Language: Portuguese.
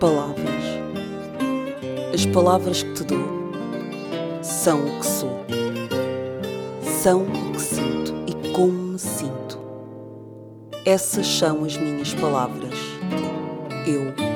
Palavras. As palavras que te dou são o que sou. São o que sinto e como me sinto. Essas são as minhas palavras. Eu.